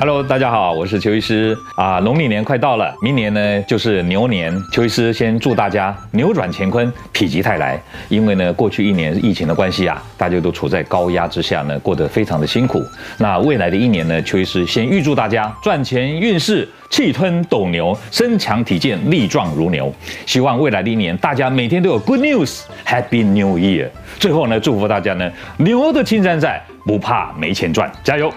Hello，大家好，我是邱医师啊。农历年快到了，明年呢就是牛年。邱医师先祝大家扭转乾坤，否极泰来。因为呢，过去一年疫情的关系啊，大家都处在高压之下呢，过得非常的辛苦。那未来的一年呢，邱医师先预祝大家赚钱运势气吞斗牛，身强体健，力壮如牛。希望未来的一年，大家每天都有 Good News，Happy New Year。最后呢，祝福大家呢，牛的青山在，不怕没钱赚，加油！